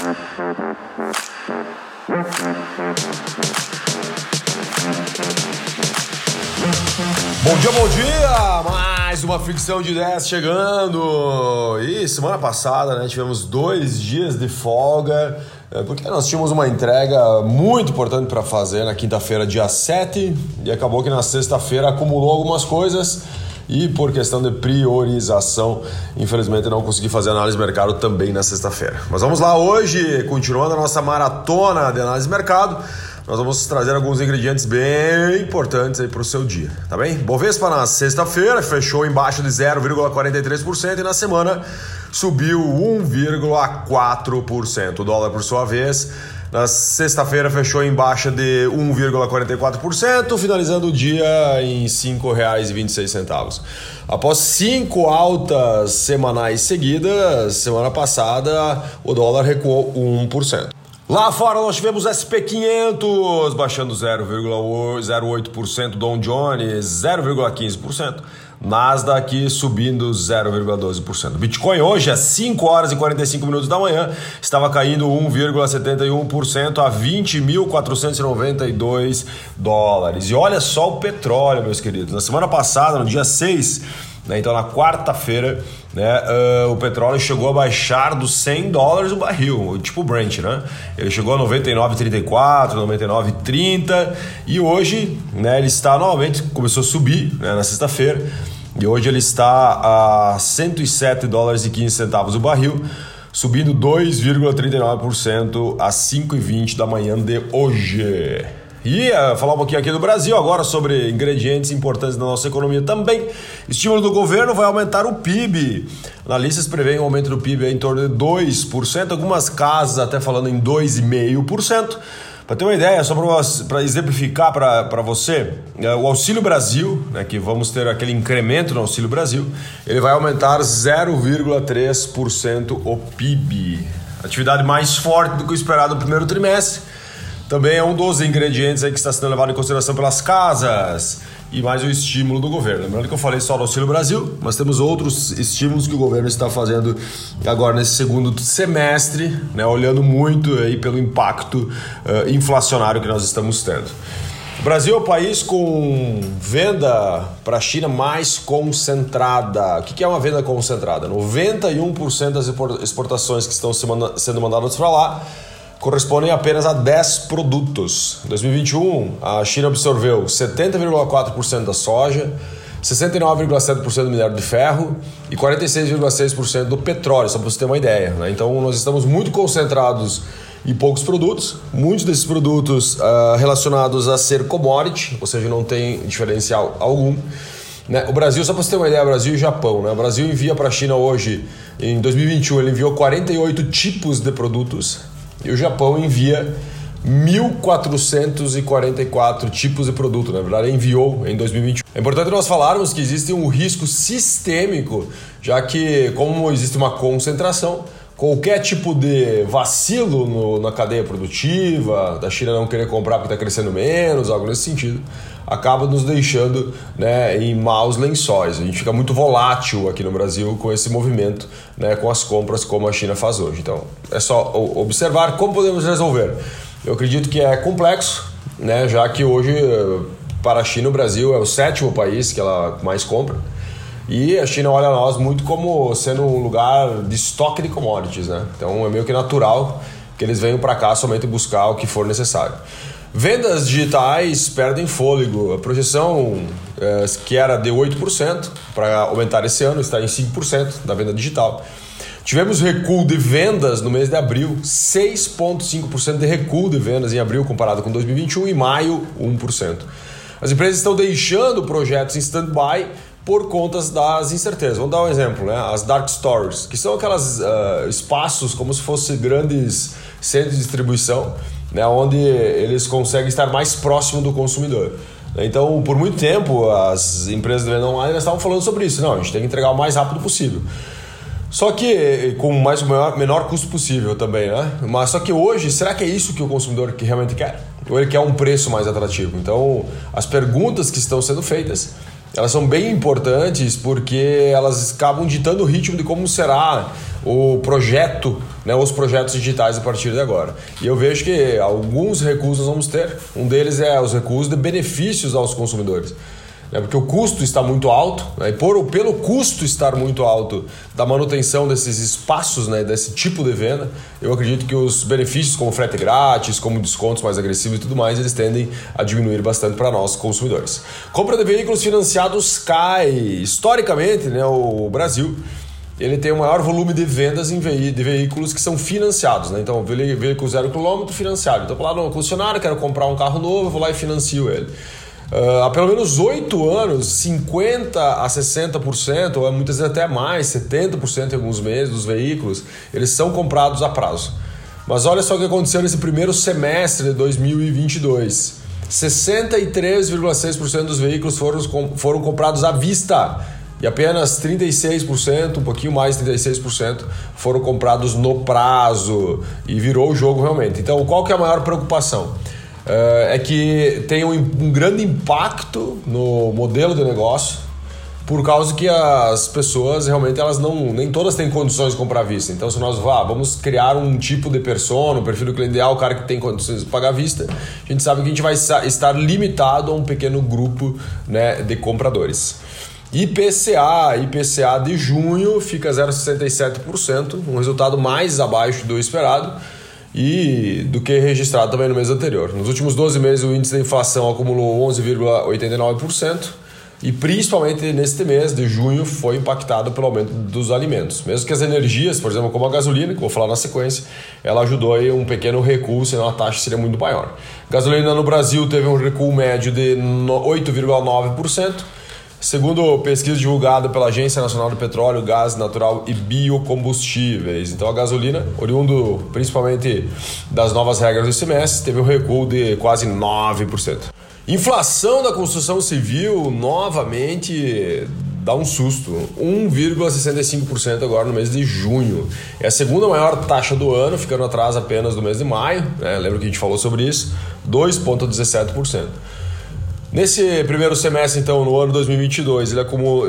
Bom dia, bom dia! Mais uma fricção de 10 chegando! E semana passada né, tivemos dois dias de folga, é, porque nós tínhamos uma entrega muito importante para fazer na quinta-feira, dia 7, e acabou que na sexta-feira acumulou algumas coisas e por questão de priorização, infelizmente não consegui fazer análise de mercado também na sexta-feira. Mas vamos lá hoje, continuando a nossa maratona de análise de mercado nós vamos trazer alguns ingredientes bem importantes aí para o seu dia, tá bem? Bovespa na sexta-feira fechou embaixo de 0,43% e na semana subiu 1,4%. O dólar, por sua vez, na sexta-feira fechou em baixa de 1,44%, finalizando o dia em R$ 5,26. Após cinco altas semanais seguidas, semana passada o dólar recuou 1%. Lá fora nós tivemos SP500 baixando 0,08%, Dow Jones 0,15%, Nasdaq subindo 0,12%. Bitcoin hoje às 5 horas e 45 minutos da manhã estava caindo 1,71% a 20.492 dólares. E olha só o petróleo, meus queridos. Na semana passada, no dia 6, né, então na quarta-feira, né, uh, o petróleo chegou a baixar dos 100 dólares o barril, tipo o Brent, né? Ele chegou a 99,34, 99,30 e hoje, né, ele está novamente começou a subir né, na sexta-feira e hoje ele está a 107 dólares e 15 centavos o barril, subindo 2,39% às 5h20 da manhã de hoje. E uh, falar um pouquinho aqui do Brasil agora sobre ingredientes importantes da nossa economia também. Estímulo do governo vai aumentar o PIB. Analistas preveem um aumento do PIB em torno de 2%, algumas casas até falando em 2,5%. Para ter uma ideia, só para exemplificar para você, é, o Auxílio Brasil, né, que vamos ter aquele incremento no Auxílio Brasil, ele vai aumentar 0,3% o PIB. Atividade mais forte do que o esperado no primeiro trimestre também é um dos ingredientes aí que está sendo levado em consideração pelas casas e mais o estímulo do governo. Lembrando que eu falei só do Auxílio Brasil, mas temos outros estímulos que o governo está fazendo agora nesse segundo semestre, né, olhando muito aí pelo impacto uh, inflacionário que nós estamos tendo. O Brasil é o país com venda para a China mais concentrada. O que é uma venda concentrada? 91% das exportações que estão sendo mandadas para lá correspondem apenas a 10 produtos. Em 2021, a China absorveu 70,4% da soja, 69,7% do minério de ferro e 46,6% do petróleo, só para você ter uma ideia. Né? Então, nós estamos muito concentrados em poucos produtos, muitos desses produtos uh, relacionados a ser commodity, ou seja, não tem diferencial algum. Né? O Brasil, só para você ter uma ideia, Brasil e Japão. Né? O Brasil envia para a China hoje, em 2021, ele enviou 48 tipos de produtos e o Japão envia 1.444 tipos de produto, na verdade enviou em 2021. É importante nós falarmos que existe um risco sistêmico, já que como existe uma concentração, qualquer tipo de vacilo no, na cadeia produtiva, da China não querer comprar porque está crescendo menos, algo nesse sentido, acaba nos deixando né, em maus lençóis. A gente fica muito volátil aqui no Brasil com esse movimento, né, com as compras como a China faz hoje. Então é só observar como podemos resolver. Eu acredito que é complexo, né, já que hoje para a China o Brasil é o sétimo país que ela mais compra. E a China olha nós muito como sendo um lugar de estoque de commodities, né? Então é meio que natural que eles venham para cá somente buscar o que for necessário. Vendas digitais perdem fôlego. A projeção é, que era de 8% para aumentar esse ano está em 5% da venda digital. Tivemos recuo de vendas no mês de abril, 6,5% de recuo de vendas em abril comparado com 2021 e maio, 1%. As empresas estão deixando projetos em stand-by por conta das incertezas. Vamos dar um exemplo, né? As dark stores, que são aqueles uh, espaços como se fossem grandes centros de distribuição né, onde eles conseguem estar mais próximo do consumidor. Então, por muito tempo, as empresas de venda online estavam falando sobre isso. Não, a gente tem que entregar o mais rápido possível. Só que com mais o menor, menor custo possível também, né? Mas só que hoje, será que é isso que o consumidor que realmente quer? Ou ele quer um preço mais atrativo? Então, as perguntas que estão sendo feitas elas são bem importantes porque elas acabam ditando o ritmo de como será o projeto, né, os projetos digitais a partir de agora. E eu vejo que alguns recursos vamos ter. Um deles é os recursos de benefícios aos consumidores né, porque o custo está muito alto, né, e por, pelo custo estar muito alto da manutenção desses espaços, né, desse tipo de venda, eu acredito que os benefícios como frete grátis, como descontos mais agressivos e tudo mais, eles tendem a diminuir bastante para nós consumidores. Compra de veículos financiados cai. Historicamente, né, o Brasil ele tem o maior volume de vendas em ve de veículos que são financiados, né? Então, veículo zero quilômetro financiado. Então, lá no concessionário, quero comprar um carro novo, vou lá e financio ele. Uh, há pelo menos oito anos, 50% a 60%, ou muitas vezes até mais, 70% em alguns meses dos veículos, eles são comprados a prazo. Mas olha só o que aconteceu nesse primeiro semestre de 2022. 63,6% dos veículos foram, foram comprados à vista e apenas 36%, um pouquinho mais de 36%, foram comprados no prazo e virou o jogo realmente. Então, qual que é a maior preocupação? Eh, é que tem um, um grande impacto no modelo de negócio por causa que as pessoas realmente elas não nem todas têm condições de comprar à vista. Então se nós ah, vamos criar um tipo de persona, um perfil do cliente ideal, o cara que tem condições de pagar à vista, a gente sabe que a gente vai estar limitado a um pequeno grupo né, de compradores. IPCA, IPCA de junho fica 0,67%, um resultado mais abaixo do esperado e do que registrado também no mês anterior. Nos últimos 12 meses, o índice da inflação acumulou 11,89% e principalmente neste mês de junho foi impactado pelo aumento dos alimentos. Mesmo que as energias, por exemplo, como a gasolina, que vou falar na sequência, ela ajudou aí um pequeno recuo, senão a taxa seria muito maior. Gasolina no Brasil teve um recuo médio de 8,9%. Segundo pesquisa divulgada pela Agência Nacional do Petróleo, Gás Natural e Biocombustíveis, então a gasolina, oriundo principalmente das novas regras do semestre, teve um recuo de quase 9%. Inflação da construção civil novamente dá um susto, 1,65% agora no mês de junho. É a segunda maior taxa do ano, ficando atrás apenas do mês de maio. Né? Lembra que a gente falou sobre isso? 2,17%. Nesse primeiro semestre, então, no ano 2022, ele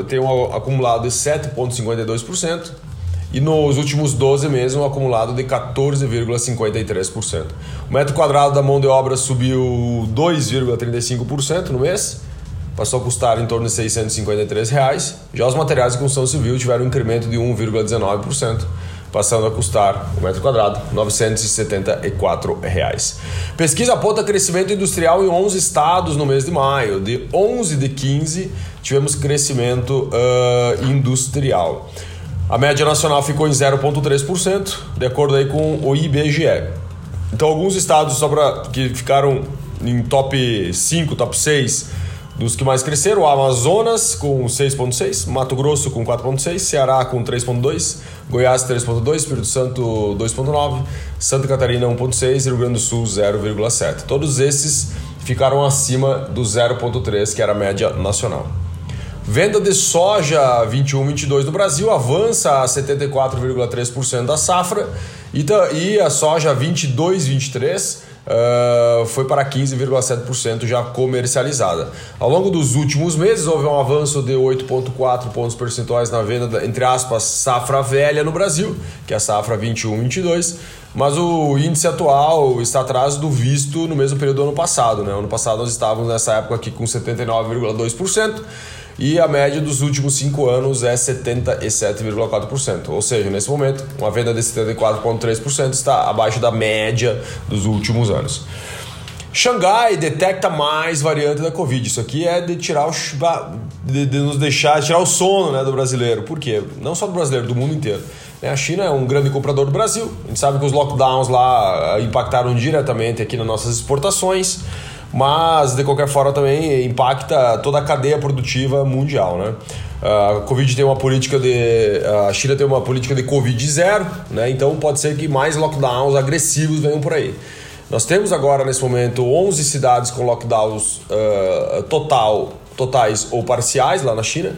tem um acumulado de 7,52% e nos últimos 12 meses um acumulado de 14,53%. O metro quadrado da mão de obra subiu 2,35% no mês, passou a custar em torno de 653 reais. Já os materiais de construção civil tiveram um incremento de 1,19% passando a custar o metro quadrado 974 reais. Pesquisa aponta crescimento industrial em 11 estados no mês de maio. De 11 de 15 tivemos crescimento uh, industrial. A média nacional ficou em 0,3%, de acordo aí com o IBGE. Então, alguns estados só pra, que ficaram em top 5, top 6 dos que mais cresceram, Amazonas com 6,6, Mato Grosso com 4,6, Ceará com 3,2, Goiás 3,2, Espírito Santo 2,9, Santa Catarina 1,6 e Rio Grande do Sul 0,7. Todos esses ficaram acima do 0,3, que era a média nacional. Venda de soja 21-22 no Brasil avança a 74,3% da safra e a soja 22-23 uh, foi para 15,7% já comercializada. Ao longo dos últimos meses, houve um avanço de 8,4 pontos percentuais na venda, entre aspas, safra velha no Brasil, que é a safra 21-22, mas o índice atual está atrás do visto no mesmo período do ano passado. Né? Ano passado nós estávamos nessa época aqui com 79,2% e a média dos últimos cinco anos é 77,4%. Ou seja, nesse momento, uma venda de 74,3% está abaixo da média dos últimos anos. Xangai detecta mais variante da Covid. Isso aqui é de tirar o de, de nos deixar tirar o sono né, do brasileiro. Por quê? Não só do brasileiro, do mundo inteiro. A China é um grande comprador do Brasil. A gente sabe que os lockdowns lá impactaram diretamente aqui nas nossas exportações mas de qualquer forma também impacta toda a cadeia produtiva mundial, né? A Covid tem uma política de. A China tem uma política de Covid zero, né? Então pode ser que mais lockdowns agressivos venham por aí. Nós temos agora, nesse momento, 11 cidades com lockdowns uh, total, totais ou parciais lá na China.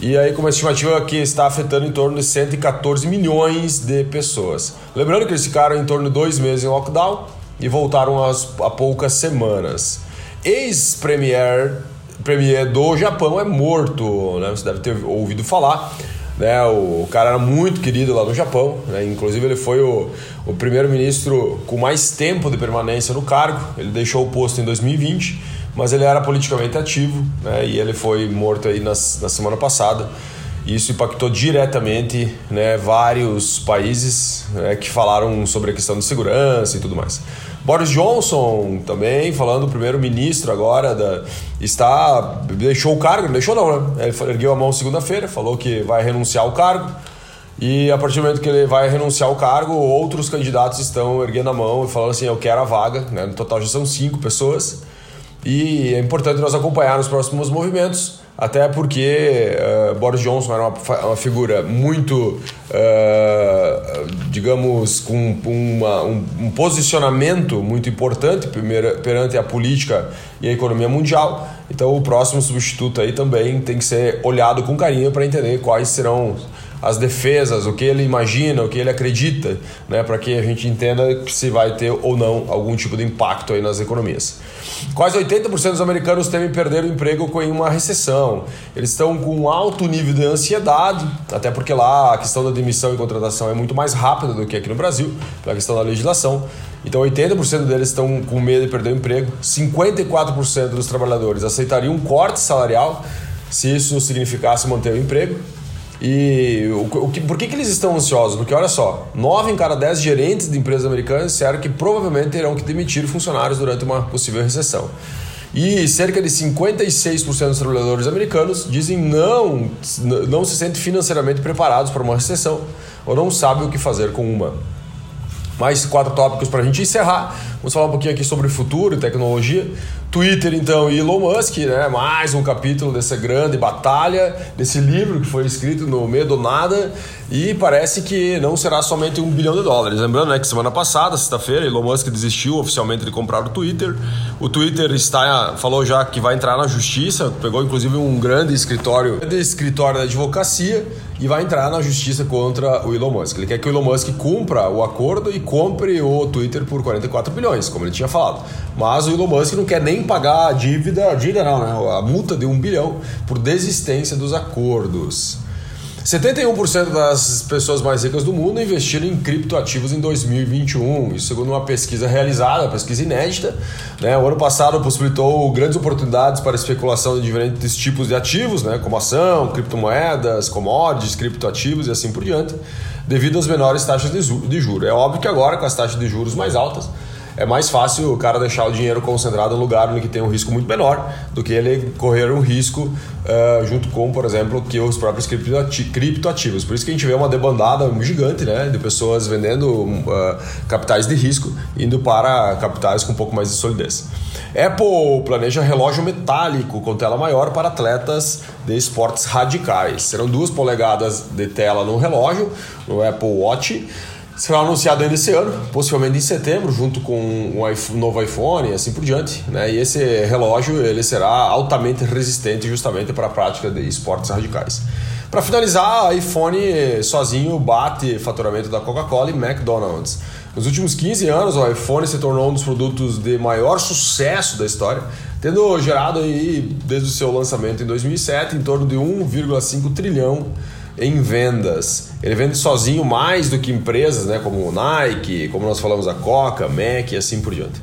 E aí, com uma estimativa que está afetando em torno de 114 milhões de pessoas. Lembrando que eles ficaram em torno de dois meses em lockdown e voltaram há poucas semanas. Ex-premier premier do Japão é morto, né? Você deve ter ouvido falar. Né, o cara era muito querido lá no Japão, né, inclusive ele foi o, o primeiro-ministro com mais tempo de permanência no cargo. Ele deixou o posto em 2020, mas ele era politicamente ativo né, e ele foi morto aí nas, na semana passada. Isso impactou diretamente né, vários países né, que falaram sobre a questão de segurança e tudo mais. Boris Johnson também, falando, o primeiro-ministro agora, da, está deixou o cargo, não deixou não, né? Ele ergueu a mão segunda-feira, falou que vai renunciar ao cargo. E a partir do momento que ele vai renunciar ao cargo, outros candidatos estão erguendo a mão e falando assim: eu quero a vaga. Né? No total já são cinco pessoas. E é importante nós acompanhar os próximos movimentos até porque uh, Boris Johnson era uma, uma figura muito, uh, digamos, com uma, um, um, posicionamento muito importante perante a política e a economia mundial. Então, o próximo substituto aí também tem que ser olhado com carinho para entender quais serão as defesas, o que ele imagina, o que ele acredita, né, para que a gente entenda se vai ter ou não algum tipo de impacto aí nas economias. Quase 80% dos americanos temem perder o emprego com uma recessão. Eles estão com um alto nível de ansiedade, até porque lá a questão da demissão e contratação é muito mais rápida do que aqui no Brasil, pela questão da legislação. Então 80% deles estão com medo de perder o emprego, 54% dos trabalhadores aceitariam um corte salarial se isso significasse manter o emprego. E o, o que, por que, que eles estão ansiosos? Porque olha só, 9 em cada 10 gerentes de empresas americanas disseram que provavelmente terão que demitir funcionários durante uma possível recessão. E cerca de 56% dos trabalhadores americanos dizem não, não se sentem financeiramente preparados para uma recessão ou não sabem o que fazer com uma. Mais quatro tópicos para a gente encerrar. Vamos falar um pouquinho aqui sobre futuro e tecnologia. Twitter, então, e Elon Musk, né? Mais um capítulo dessa grande batalha, desse livro que foi escrito no meio do nada e parece que não será somente um bilhão de dólares. Lembrando né, que semana passada, sexta-feira, Elon Musk desistiu oficialmente de comprar o Twitter. O Twitter está, falou já que vai entrar na justiça, pegou inclusive um grande escritório, de escritório da advocacia e vai entrar na justiça contra o Elon Musk. Ele quer que o Elon Musk cumpra o acordo e compre o Twitter por 44 bilhões, como ele tinha falado. Mas o Elon Musk não quer nem pagar a dívida, a dívida não, né? A multa de um bilhão por desistência dos acordos. 71% das pessoas mais ricas do mundo investiram em criptoativos em 2021, isso segundo uma pesquisa realizada, uma pesquisa inédita. Né? O ano passado possibilitou grandes oportunidades para especulação de diferentes tipos de ativos, né? como ação, criptomoedas, commodities, criptoativos e assim por diante, devido às menores taxas de juros. É óbvio que agora, com as taxas de juros mais altas, é mais fácil o cara deixar o dinheiro concentrado em lugar onde tem um risco muito menor do que ele correr um risco uh, junto com, por exemplo, que os próprios criptoativos. Por isso que a gente vê uma debandada gigante né, de pessoas vendendo uh, capitais de risco indo para capitais com um pouco mais de solidez. Apple planeja relógio metálico com tela maior para atletas de esportes radicais. Serão duas polegadas de tela no relógio, no Apple Watch será anunciado ainda esse ano, possivelmente em setembro, junto com um novo iPhone e assim por diante. Né? E esse relógio ele será altamente resistente justamente para a prática de esportes radicais. Para finalizar, a iPhone sozinho bate faturamento da Coca-Cola e McDonald's. Nos últimos 15 anos, o iPhone se tornou um dos produtos de maior sucesso da história, tendo gerado aí, desde o seu lançamento em 2007 em torno de 1,5 trilhão em vendas. Ele vende sozinho mais do que empresas, né, como Nike, como nós falamos a Coca, Mac e assim por diante.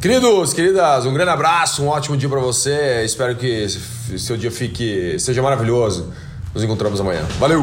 Queridos, queridas, um grande abraço, um ótimo dia para você. Espero que seu dia fique seja maravilhoso. Nos encontramos amanhã. Valeu.